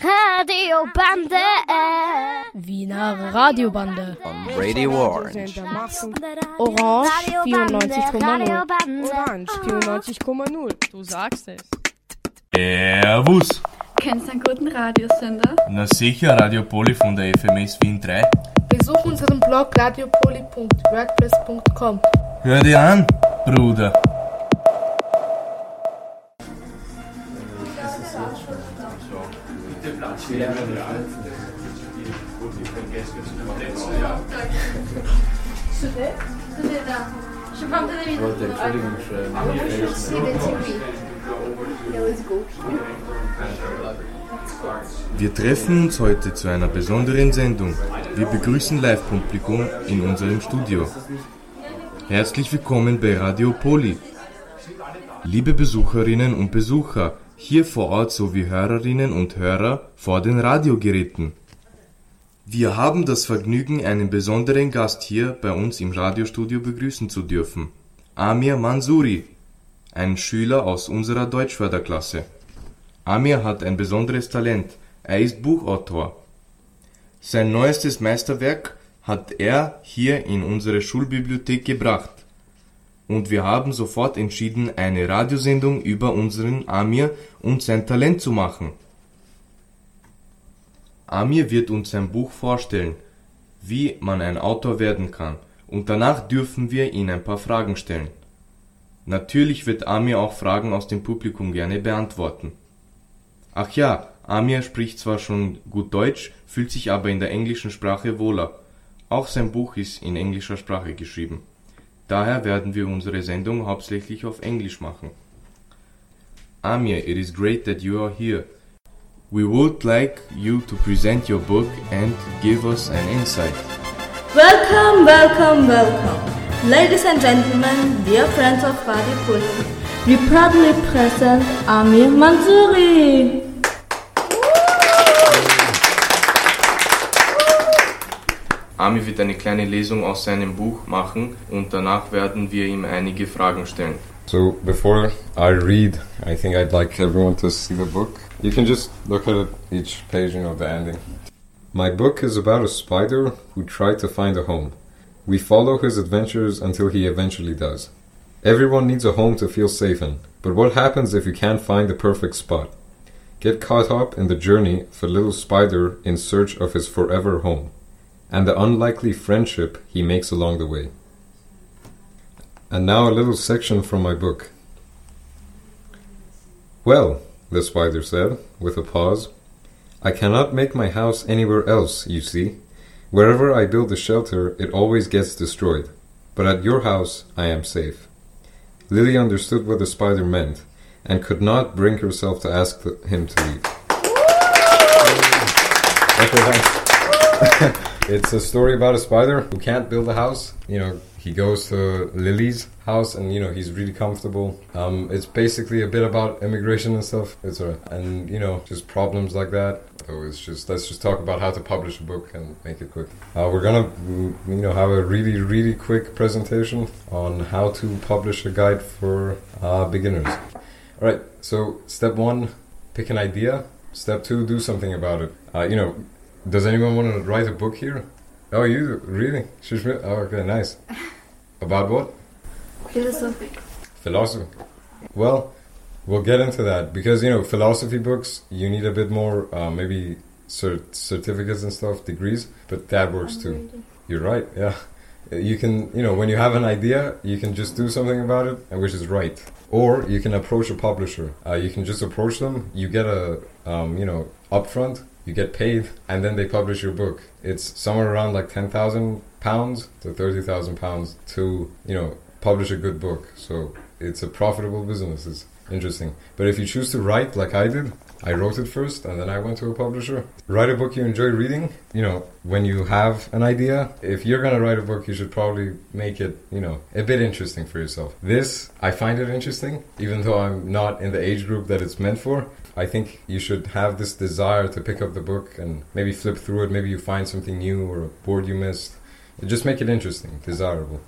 Radiobande. Wiener Radiobande. On Radio Orange. Orange 94,0. Orange 94,0. Du sagst es. Servus. Kennst du einen guten Radiosender? Na sicher, Radio Poly von der FMS Wien 3. Besuch unseren Blog radiopoli.wordpress.com. Hör dir an, Bruder. Schwede schon wieder alt. Gut, ich kann Geld geben, aber letzte Jahr. Wollte Entschuldigung schreiben. Aber ich will sehen, wir treffen uns heute zu einer besonderen Sendung. Wir begrüßen Live-Publikum in unserem Studio. Herzlich willkommen bei Radio Poli. Liebe Besucherinnen und Besucher, hier vor Ort sowie Hörerinnen und Hörer vor den Radiogeräten. Wir haben das Vergnügen, einen besonderen Gast hier bei uns im Radiostudio begrüßen zu dürfen. Amir Mansouri, ein Schüler aus unserer Deutschförderklasse. Amir hat ein besonderes Talent. Er ist Buchautor. Sein neuestes Meisterwerk hat er hier in unsere Schulbibliothek gebracht. Und wir haben sofort entschieden, eine Radiosendung über unseren Amir und sein Talent zu machen. Amir wird uns sein Buch vorstellen, wie man ein Autor werden kann, und danach dürfen wir ihn ein paar Fragen stellen. Natürlich wird Amir auch Fragen aus dem Publikum gerne beantworten. Ach ja, Amir spricht zwar schon gut Deutsch, fühlt sich aber in der englischen Sprache wohler. Auch sein Buch ist in englischer Sprache geschrieben. Daher werden wir unsere Sendung hauptsächlich auf Englisch machen. Amir, it is great that you are here. We would like you to present your book and give us an insight. Welcome, welcome, welcome. Ladies and gentlemen, dear friends of Radio Poli, we proudly present Amir Mansouri. Amir wird eine kleine Lesung aus seinem Buch machen und danach werden wir ihm einige Fragen stellen. So before I read, I think I'd like everyone to see the book. You can just look at each page, you know, the ending. My book is about a spider who tried to find a home. We follow his adventures until he eventually does. Everyone needs a home to feel safe in, but what happens if you can't find the perfect spot? Get caught up in the journey of a little spider in search of his forever home, and the unlikely friendship he makes along the way. And now a little section from my book. Well, the spider said, with a pause, I cannot make my house anywhere else, you see. Wherever I build a shelter, it always gets destroyed. But at your house, I am safe. Lily understood what the spider meant and could not bring herself to ask him to leave. okay, thanks. it's a story about a spider who can't build a house. You know, he goes to Lily's house and, you know, he's really comfortable. Um, it's basically a bit about immigration and stuff. It's alright. And, you know, just problems like that. So it's just, let's just talk about how to publish a book and make it quick. Uh, we're gonna, you know, have a really, really quick presentation on how to publish a guide for uh, beginners. Alright, so step one, pick an idea. Step two, do something about it. Uh, you know, does anyone want to write a book here? Oh, you really? Oh, okay, nice. About what? Philosophy. Philosophy. Well, we'll get into that because you know philosophy books. You need a bit more, uh, maybe cert- certificates and stuff, degrees, but that works too. You're right. Yeah, you can. You know, when you have an idea, you can just do something about it, and which is right. Or you can approach a publisher. Uh, you can just approach them. You get a, um, you know, upfront. You get paid, and then they publish your book. It's somewhere around like ten thousand pounds to thirty thousand pounds to you know publish a good book. So it's a profitable business. It's interesting. But if you choose to write like I did, I wrote it first and then I went to a publisher. Write a book you enjoy reading. You know, when you have an idea, if you're gonna write a book, you should probably make it, you know, a bit interesting for yourself. This, I find it interesting, even though I'm not in the age group that it's meant for. I think you should have this desire to pick up the book and maybe flip through it. Maybe you find something new or a word you missed. Just make it interesting, desirable.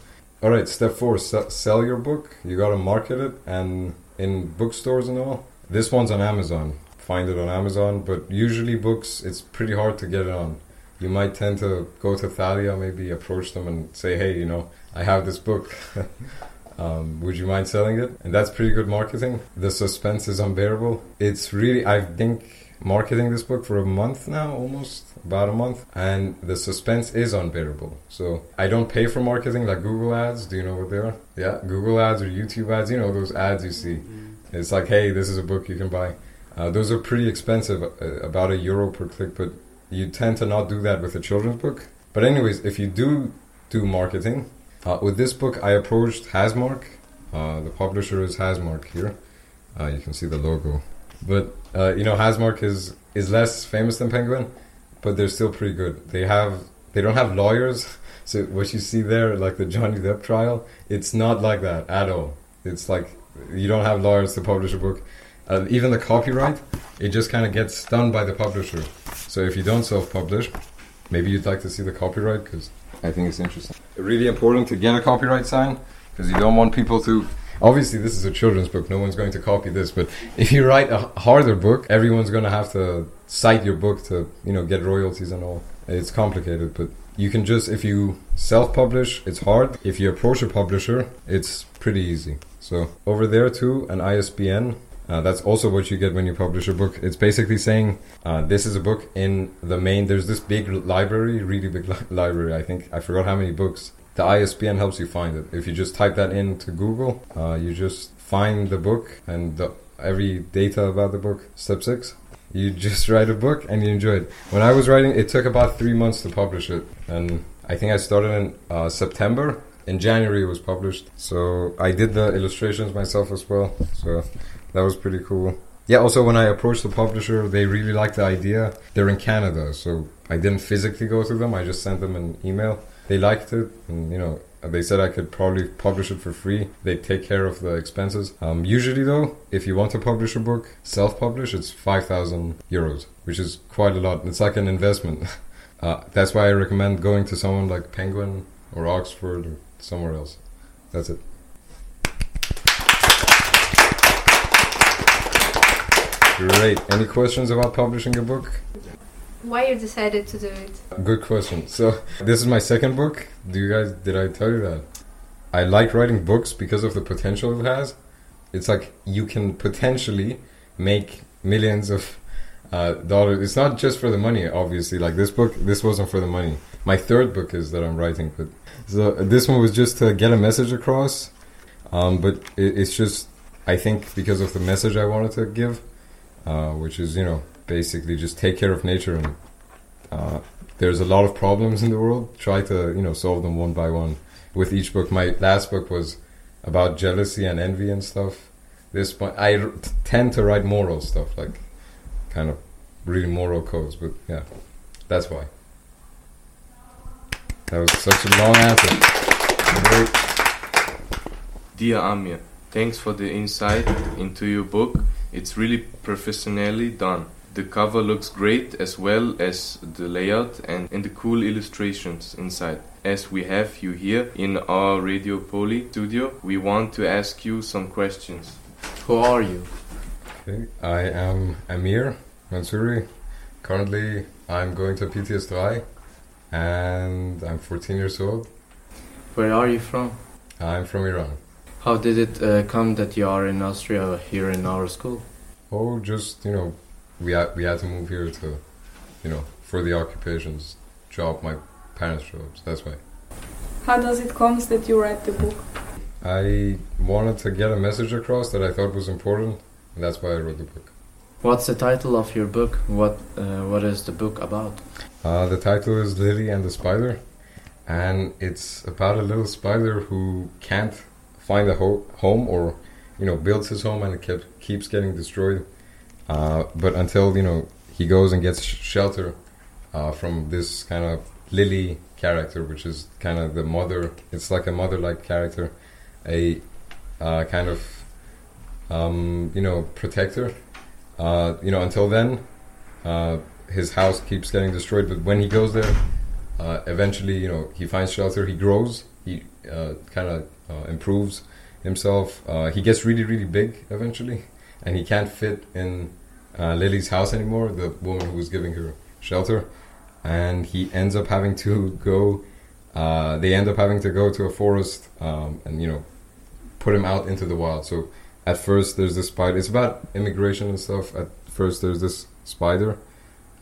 All right, step four: se- sell your book. You gotta market it, and in bookstores and all. This one's on Amazon find it on Amazon. But usually, books it's pretty hard to get it on. You might tend to go to Thalia, maybe approach them and say, "Hey, you know, I have this book. um, would you mind selling it?" And that's pretty good marketing. The suspense is unbearable. It's really, I think, marketing this book for a month now, almost about a month, and the suspense is unbearable. So I don't pay for marketing like Google ads. Do you know what they are? Yeah, Google ads or YouTube ads. You know those ads you see. It's like, hey, this is a book you can buy. Uh, those are pretty expensive, uh, about a euro per click, but you tend to not do that with a children's book. But anyways, if you do do marketing, uh, with this book I approached Hasmark. Uh, the publisher is Hasmark here. Uh, you can see the logo. But uh, you know, Hasmark is is less famous than Penguin, but they're still pretty good. They have they don't have lawyers. So what you see there, like the Johnny Depp trial, it's not like that at all. It's like you don't have lawyers to publish a book. Uh, even the copyright, it just kind of gets done by the publisher. So if you don't self-publish, maybe you'd like to see the copyright because I think it's interesting. Really important to get a copyright sign because you don't want people to obviously this is a children's book no one's going to copy this but if you write a harder book everyone's going to have to cite your book to you know get royalties and all it's complicated but you can just if you self-publish it's hard if you approach a publisher it's pretty easy so over there too an isbn uh, that's also what you get when you publish a book. It's basically saying uh, this is a book in the main. There's this big library, really big li- library. I think I forgot how many books, the ISBN helps you find it. If you just type that into Google, uh, you just find the book and the, every data about the book. Step six, you just write a book and you enjoy it. When I was writing, it took about three months to publish it, and I think I started in uh, September. In January, it was published. So I did the illustrations myself as well. So that was pretty cool. Yeah, also when I approached the publisher, they really liked the idea. They're in Canada, so I didn't physically go to them. I just sent them an email they liked it, and you know they said I could probably publish it for free. They take care of the expenses. Um, usually, though, if you want to publish a book, self-publish, it's five thousand euros, which is quite a lot. It's like an investment. Uh, that's why I recommend going to someone like Penguin or Oxford or somewhere else. That's it. Great. Any questions about publishing a book? Why you decided to do it? Good question. So this is my second book. Do you guys did I tell you that? I like writing books because of the potential it has. It's like you can potentially make millions of uh, dollars. It's not just for the money, obviously. Like this book, this wasn't for the money. My third book is that I'm writing, but so this one was just to get a message across. Um, but it, it's just, I think, because of the message I wanted to give, uh, which is you know basically just take care of nature and uh, there's a lot of problems in the world. Try to you know solve them one by one. With each book my last book was about jealousy and envy and stuff. This one I r- tend to write moral stuff like kind of really moral codes but yeah that's why. That was such a long answer. Dear Amir, thanks for the insight into your book. It's really professionally done. The cover looks great as well as the layout and, and the cool illustrations inside. As we have you here in our Radio Poly studio, we want to ask you some questions. Who are you? Okay. I am Amir Mansouri. Currently, I'm going to PTS 3 and I'm 14 years old. Where are you from? I'm from Iran. How did it uh, come that you are in Austria here in our school? Oh, just, you know, we had, we had to move here to, you know, for the occupations, job, my parents' jobs. That's why. How does it come that you write the book? I wanted to get a message across that I thought was important, and that's why I wrote the book. What's the title of your book? What uh, What is the book about? Uh, the title is Lily and the Spider, and it's about a little spider who can't find a ho- home or, you know, builds his home and it kept, keeps getting destroyed. Uh, but until you know he goes and gets sh- shelter uh, from this kind of Lily character, which is kind of the mother. It's like a mother-like character, a uh, kind of um, you know protector. Uh, you know, until then, uh, his house keeps getting destroyed. But when he goes there, uh, eventually, you know, he finds shelter. He grows. He kind of improves himself. he gets really, really big eventually and he can't fit in uh, Lily's house anymore, the woman who was giving her shelter, and he ends up having to go. Uh, they end up having to go to a forest um, and you know put him out into the wild. So at first there's this spider. It's about immigration and stuff. At first there's this spider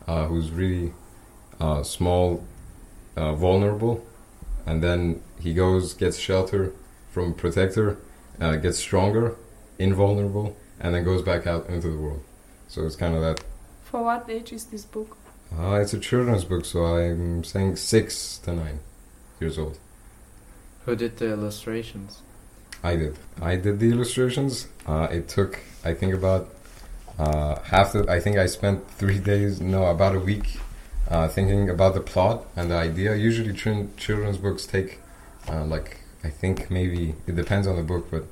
uh, who's really uh, small, uh, vulnerable, and then he goes gets shelter from protector, uh, gets stronger, invulnerable, and then goes back out into the world. So it's kind of that. For what age is this book? Uh, it's a children's book, so I'm saying six to nine years old. Who did the illustrations? I did. I did the illustrations. Uh, it took, I think, about uh, half the. I think I spent three days, no, about a week, uh, thinking about the plot and the idea. Usually, ch- children's books take, uh, like, I think maybe it depends on the book, but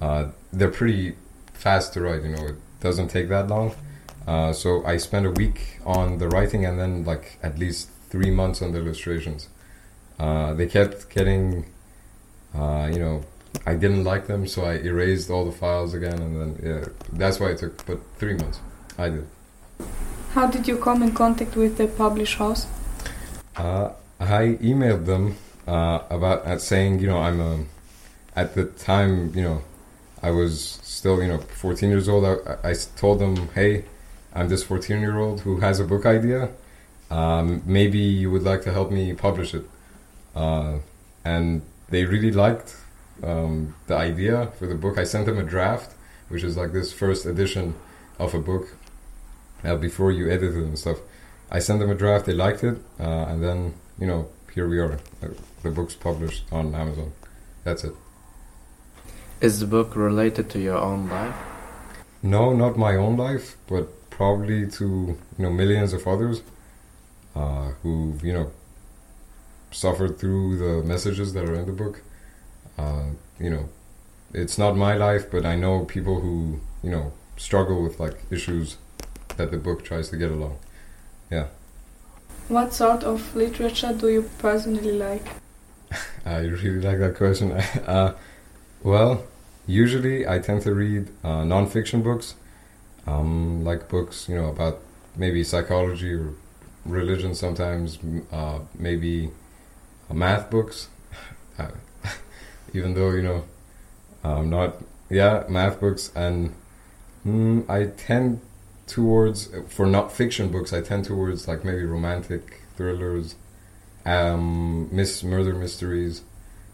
uh, they're pretty fast to write. You know, it doesn't take that long. Uh, so I spent a week on the writing and then like at least three months on the illustrations. they kept getting, you know, I didn't like them, so I erased all the files again, and then yeah, that's why it took but three months. I did. How did you come in contact with the publish house? Uh, I emailed them uh, about uh, saying you know I'm a, at the time you know I was still you know 14 years old. I, I told them hey I'm this 14 year old who has a book idea. Um, maybe you would like to help me publish it, uh, and they really liked um, the idea for the book. I sent them a draft, which is like this first edition of a book uh, before you edit it and stuff. I sent them a draft, they liked it, uh, and then, you know, here we are. The book's published on Amazon. That's it. Is the book related to your own life? No, not my own life, but probably to, you know, millions of others uh, who've, you know, suffered through the messages that are in the book uh, you know, it's not my life, but I know people who you know struggle with like issues that the book tries to get along. Yeah. What sort of literature do you personally like? I really like that question. uh, well, usually I tend to read uh, non-fiction books, um, like books you know about maybe psychology or religion. Sometimes uh, maybe uh, math books. Uh, even though you know I'm not yeah math books and mm, I tend towards for not fiction books I tend towards like maybe romantic thrillers um miss murder mysteries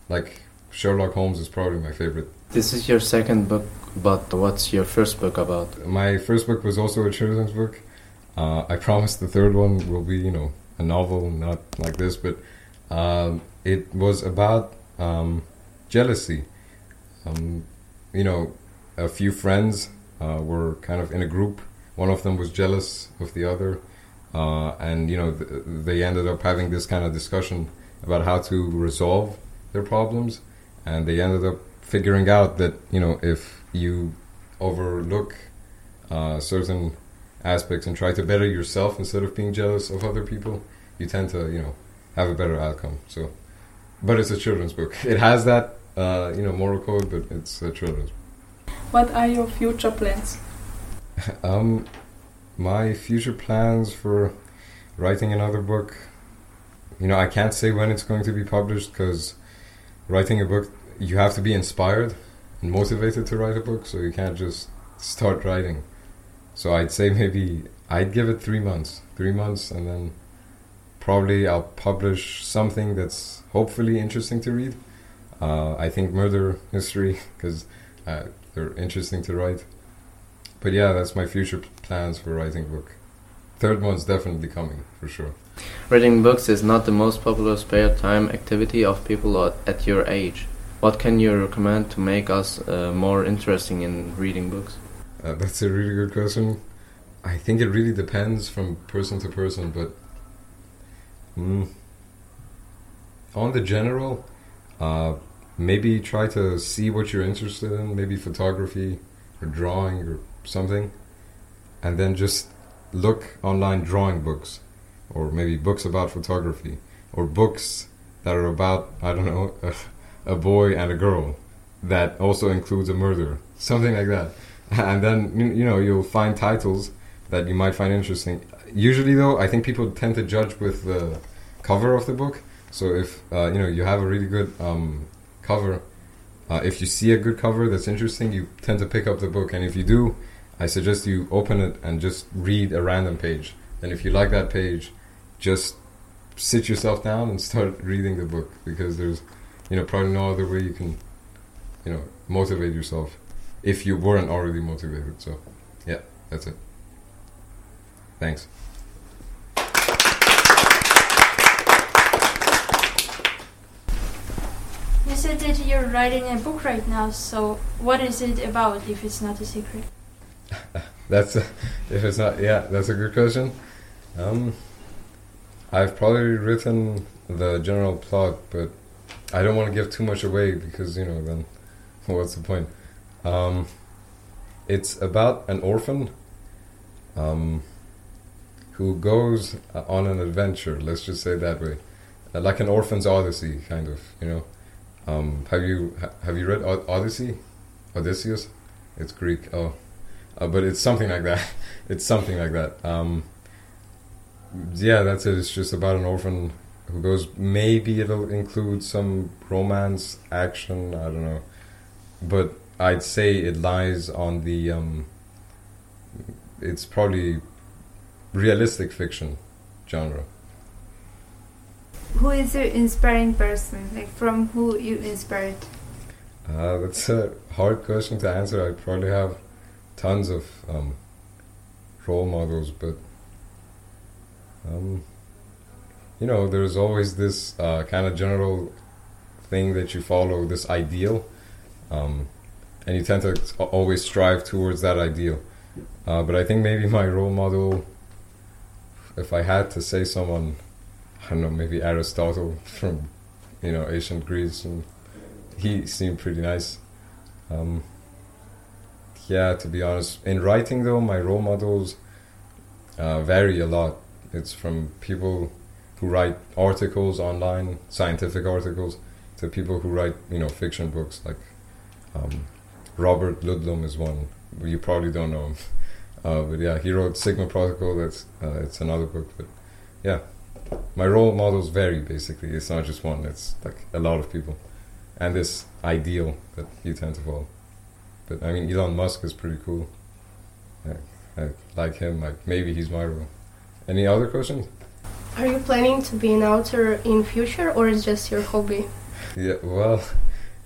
like Sherlock Holmes is probably my favorite this is your second book but what's your first book about my first book was also a children's book uh, I promise the third one will be you know a novel not like this but um, it was about um, jealousy. Um, you know, a few friends uh, were kind of in a group. One of them was jealous of the other, uh, and you know th- they ended up having this kind of discussion about how to resolve their problems, and they ended up figuring out that you know if you overlook uh, certain aspects and try to better yourself instead of being jealous of other people, you tend to you know have a better outcome. So but it's a children's book. It has that, uh, you know, moral code, but it's a children's. What are your future plans? um, my future plans for writing another book. You know, I can't say when it's going to be published because writing a book, you have to be inspired and motivated to write a book, so you can't just start writing. So I'd say maybe I'd give it three months, three months, and then probably I'll publish something that's hopefully interesting to read. Uh, I think murder mystery because uh, they're interesting to write. But yeah, that's my future plans for writing a book. Third one's definitely coming for sure. Reading books is not the most popular spare time activity of people at your age. What can you recommend to make us uh, more interesting in reading books? Uh, that's a really good question. I think it really depends from person to person, but Mm. On the general, uh, maybe try to see what you're interested in, maybe photography or drawing or something, and then just look online drawing books, or maybe books about photography, or books that are about, I don't know, a, a boy and a girl that also includes a murder, something like that. And then, you know, you'll find titles that you might find interesting. Usually, though, I think people tend to judge with the cover of the book. So if uh, you know you have a really good um, cover, uh, if you see a good cover that's interesting, you tend to pick up the book. And if you do, I suggest you open it and just read a random page. And if you like that page, just sit yourself down and start reading the book because there's, you know, probably no other way you can, you know, motivate yourself if you weren't already motivated. So, yeah, that's it. Thanks. You said that you're writing a book right now, so what is it about if it's not a secret? that's a, if it's not yeah, that's a good question. Um, I've probably written the general plot, but I don't want to give too much away because you know then what's the point? Um, it's about an orphan um, who goes uh, on an adventure. Let's just say that way, uh, like an orphan's odyssey, kind of. You know, um, have you have you read Odyssey, Odysseus? It's Greek. Oh, uh, but it's something like that. it's something like that. Um, yeah, that's it. It's just about an orphan who goes. Maybe it'll include some romance, action. I don't know, but I'd say it lies on the. Um, it's probably realistic fiction genre. Who is your inspiring person? Like from who you inspired? Uh, that's a hard question to answer. I probably have tons of um, role models, but um, you know, there's always this uh, kind of general thing that you follow, this ideal, um, and you tend to always strive towards that ideal. Uh, but I think maybe my role model, if I had to say someone, I don't know, maybe Aristotle from, you know, ancient Greece, and he seemed pretty nice. Um, yeah, to be honest, in writing though, my role models uh, vary a lot. It's from people who write articles online, scientific articles, to people who write, you know, fiction books. Like um, Robert Ludlum is one. You probably don't know him, uh, but yeah, he wrote Sigma Protocol. That's uh, it's another book, but yeah, my role models vary. Basically, it's not just one. It's like a lot of people, and this ideal that you tend to follow. But I mean, Elon Musk is pretty cool. I, I like him. Like maybe he's my role. Any other questions? Are you planning to be an author in future, or is just your hobby? Yeah, well,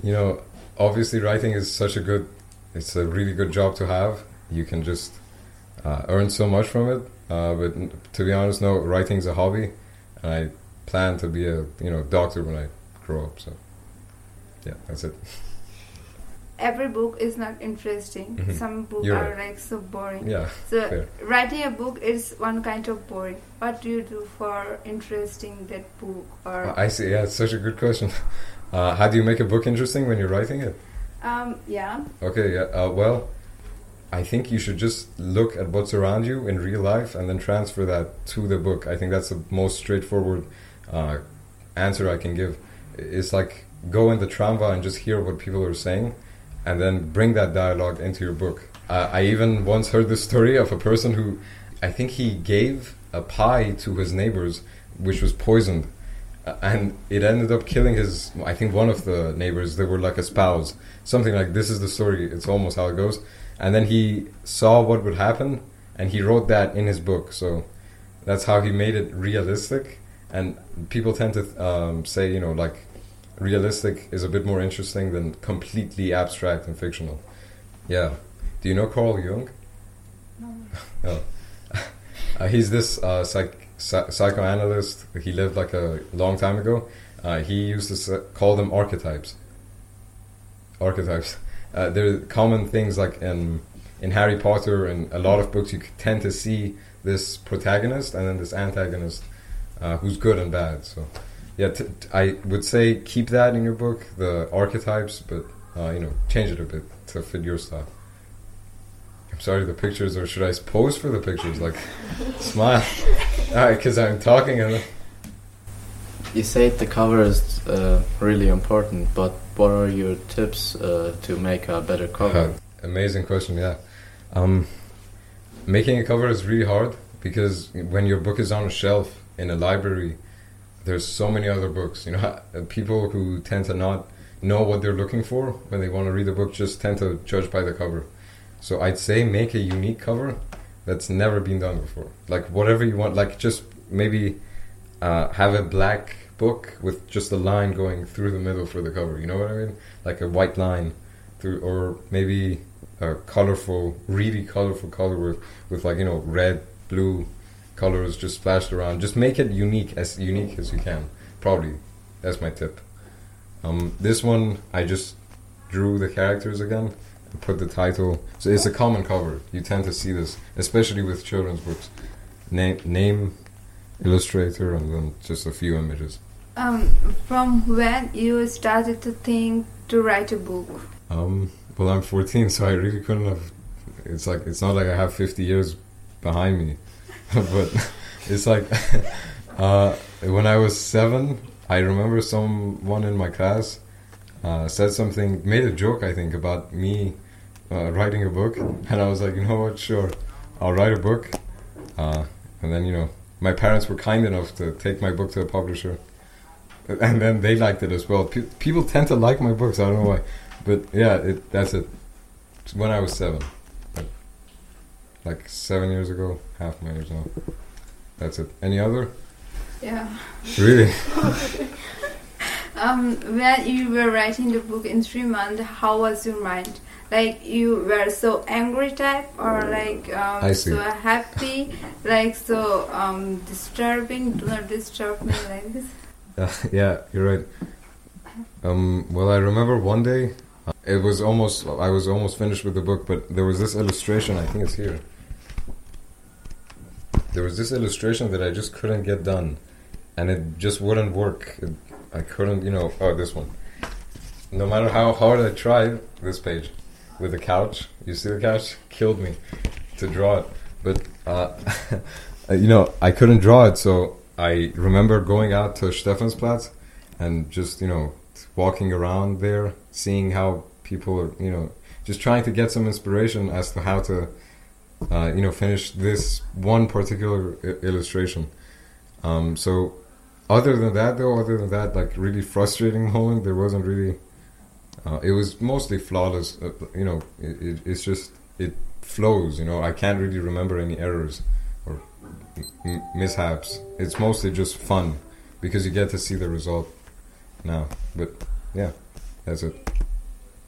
you know, obviously writing is such a good, it's a really good job to have. You can just uh, earn so much from it. Uh, but to be honest, no, writing's a hobby, and I plan to be a you know doctor when I grow up. So, yeah, that's it. every book is not interesting. Mhm. Some books You're are like so boring. Yeah, So fair. writing a book is one kind of boring. What do you do for interesting that book or I see. Yeah, it's such a good question. Uh, how do you make a book interesting when you're writing it? um yeah. Okay, yeah. Uh, well, I think you should just look at what's around you in real life and then transfer that to the book. I think that's the most straightforward uh, answer I can give. It's like go in the tramva and just hear what people are saying, and then bring that dialogue into your book. Uh, I even once heard the story of a person who, I think he gave a pie to his neighbors, which was poisoned. And it ended up killing his i think one of the neighbors. They were like a spouse. Something like this is the story. It's almost how it goes. And then he saw what would happen and he wrote that in his book. So that's how he made it realistic. And people tend to um, say you know like realistic is a bit more interesting than completely abstract and fictional yeah do you know carl jung No. oh. uh, he's this uh, psych- psy- psychoanalyst. He lived like a long time ago. Uh, he used to call them archetypes. Archetypes. Uh, they're common things like in in Harry Potter and a lot of books. You tend to see this protagonist and then this antagonist, uh, who's good and bad. So, yeah, t- t- I would say keep that in your book, the archetypes, but uh, you know, change it a bit to fit your style. I'm sorry, the pictures, or should I pose for the pictures? Like, smile. Alright, because I'm talking and. You said the cover is uh, really important, but what are your tips uh, to make a better cover? Uh, amazing question, yeah. Um, Making a cover is really hard because when your book is on a shelf in a library, there's so many other books. You know, people who tend to not know what they're looking for when they want to read a book just tend to judge by the cover. So I'd say make a unique cover that's never been done before. Like whatever you want, like just maybe uh, have a black book with just a line going through the middle for the cover. You know what I mean? Like a white line through, or maybe a colorful, really colorful color with, with like you know red, blue colors just splashed around. Just make it unique, as unique as you can. Probably, that's my tip. Um, this one I just drew the characters again and put the title. So it's a common cover. You tend to see this, especially with children's books. Name, name, illustrator, and then just a few images. Um, from when you started to think to write a book? Um, well, I'm 14, so I really couldn't have. It's like it's not like I have 50 years behind me, but it's like uh, when I was seven, I remember someone in my class uh, said something, made a joke, I think, about me uh, writing a book, and I was like, you know what, sure, I'll write a book, uh, and then you know, my parents were kind enough to take my book to a publisher, and then they liked it as well. Pe- people tend to like my books, I don't know why, but yeah, it, that's it. When I was seven, like, seven years ago, half my years now. That's it. Any other? Yeah. Really? um, when you were writing the book in three months, how was your mind? Like you were so angry type, or like um, so happy, like so um, disturbing. Do not disturb me like this. Uh, yeah, you're right. Um, well, I remember one day, it was almost I was almost finished with the book, but there was this illustration. I think it's here. There was this illustration that I just couldn't get done, and it just wouldn't work. It, I couldn't, you know. Oh, this one. No matter how hard I tried, this page with the couch. You see the couch killed me to draw it, but uh, you know I couldn't draw it. So I remember going out to Stephansplatz and just you know walking around there, seeing how people are you know just trying to get some inspiration as to how to uh, you know finish this one particular I- illustration. Um, so other than that though, other than that like really frustrating moment, there wasn't really uh, it was mostly flawless. Uh, you know, it, it, it's just it flows. You know, I can't really remember any errors or m- mishaps. It's mostly just fun because you get to see the result now. But yeah, that's it.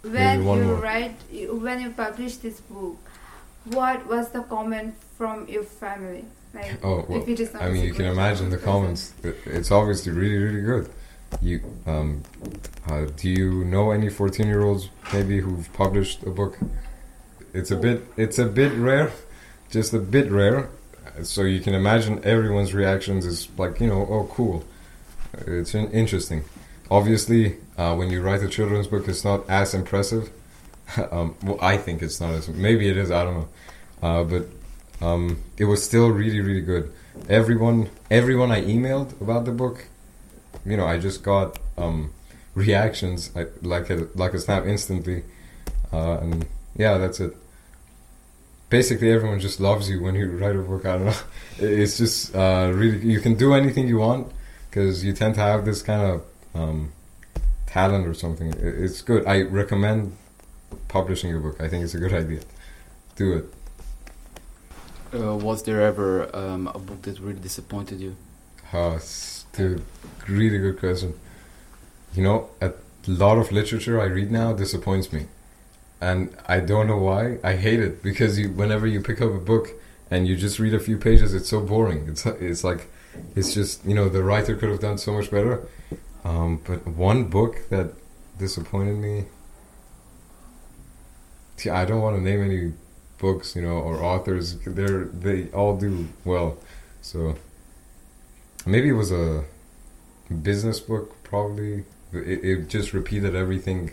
When you write, when you publish this book, what was the comment from your family? Like, oh, well, I mean, you can imagine the comments. It's obviously really, really good you um, uh, do you know any 14 year olds maybe who've published a book it's a bit it's a bit rare just a bit rare so you can imagine everyone's reactions is like you know oh cool it's interesting obviously uh, when you write a children's book it's not as impressive um, well i think it's not as maybe it is i don't know uh, but um, it was still really really good everyone everyone i emailed about the book you know, I just got um, reactions like a, like a snap instantly, uh, and yeah, that's it. Basically, everyone just loves you when you write a book. I don't know. It's just uh, really you can do anything you want because you tend to have this kind of um, talent or something. It's good. I recommend publishing a book. I think it's a good idea. Do it. Uh, was there ever um, a book that really disappointed you? Uh, Dude, really good question. You know, a lot of literature I read now disappoints me. And I don't know why. I hate it because you, whenever you pick up a book and you just read a few pages, it's so boring. It's it's like it's just you know the writer could have done so much better. Um, but one book that disappointed me. I don't want to name any books, you know, or authors. They're they all do well. So maybe it was a business book probably it, it, just repeated everything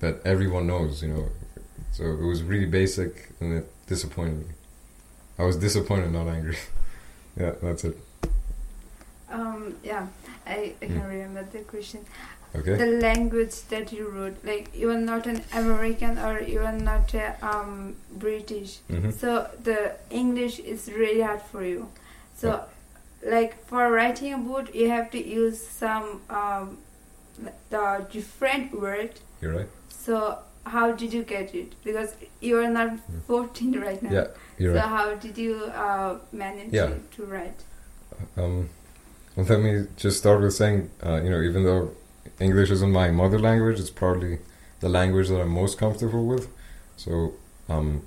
that everyone knows you know so it was really basic and it disappointed me i was disappointed not angry yeah that's it um yeah i, I can mm. remember the question Okay. The language that you wrote, like you are not an American or you are not a, um, British, Mhm. so the English is really hard for you. So, like for writing a book, you have to use some um, the different word. You're right. So how did you get it? Because you are not 14 right now. Hmm. Yeah, you're so right. how did you uh, manage Yeah. to, write? Um, let me just start with saying, uh, you know, even though English isn't my mother language, it's probably the language that I'm most comfortable with. So um,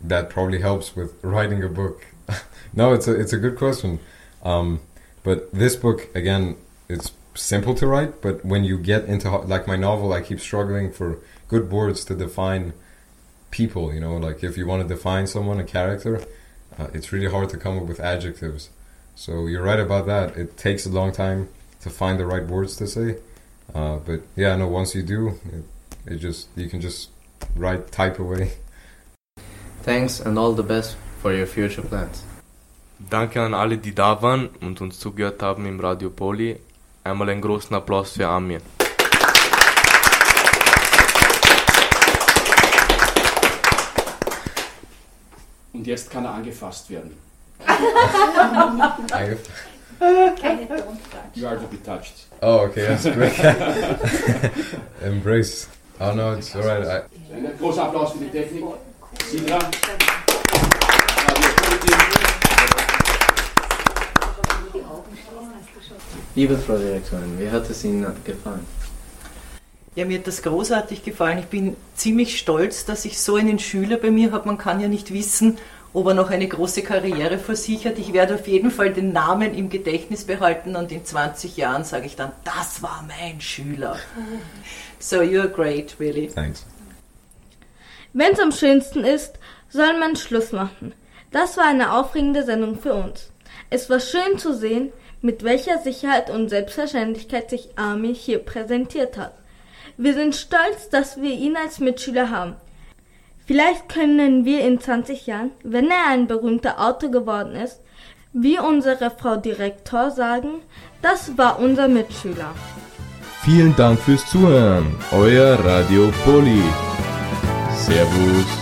that probably helps with writing a book. no, it's a it's a good question. Um, but this book again, it's simple to write. But when you get into like my novel, I keep struggling for good words to define people. You know, like if you want to define someone, a character, uh, it's really hard to come up with adjectives. So you're right about that. It takes a long time to find the right words to say. Uh, but yeah, no. Once you do, it, it just you can just write type away. Thanks and all the best for your future plans. Danke an alle, die da waren und uns zugehört haben im Radio Poli. Einmal einen großen Applaus für Amir. Und jetzt kann er angefasst werden. Angef- You are to be touched. Oh, okay, that's great. Embrace. Oh no, it's alright. I, Ein großer Applaus für die Technik. Sindra. Liebe Frau Direktorin, wie hat es Ihnen gefallen? Ja, mir hat das großartig gefallen. Ich bin ziemlich stolz, dass ich so einen Schüler bei mir habe. Man kann ja nicht wissen, ob er noch eine große Karriere vor sich hat. Ich werde auf jeden Fall den Namen im Gedächtnis behalten und in 20 Jahren sage ich dann, das war mein Schüler. So you're great, really. Thanks. Wenn es am schönsten ist, soll man Schluss machen. Das war eine aufregende Sendung für uns. Es war schön zu sehen, mit welcher Sicherheit und Selbstverständlichkeit sich Armin hier präsentiert hat. Wir sind stolz, dass wir ihn als Mitschüler haben. Vielleicht können wir in 20 Jahren, wenn er ein berühmter Autor geworden ist, wie unsere Frau Direktor sagen, das war unser Mitschüler. Vielen Dank fürs Zuhören. Euer Radio Poli. Servus.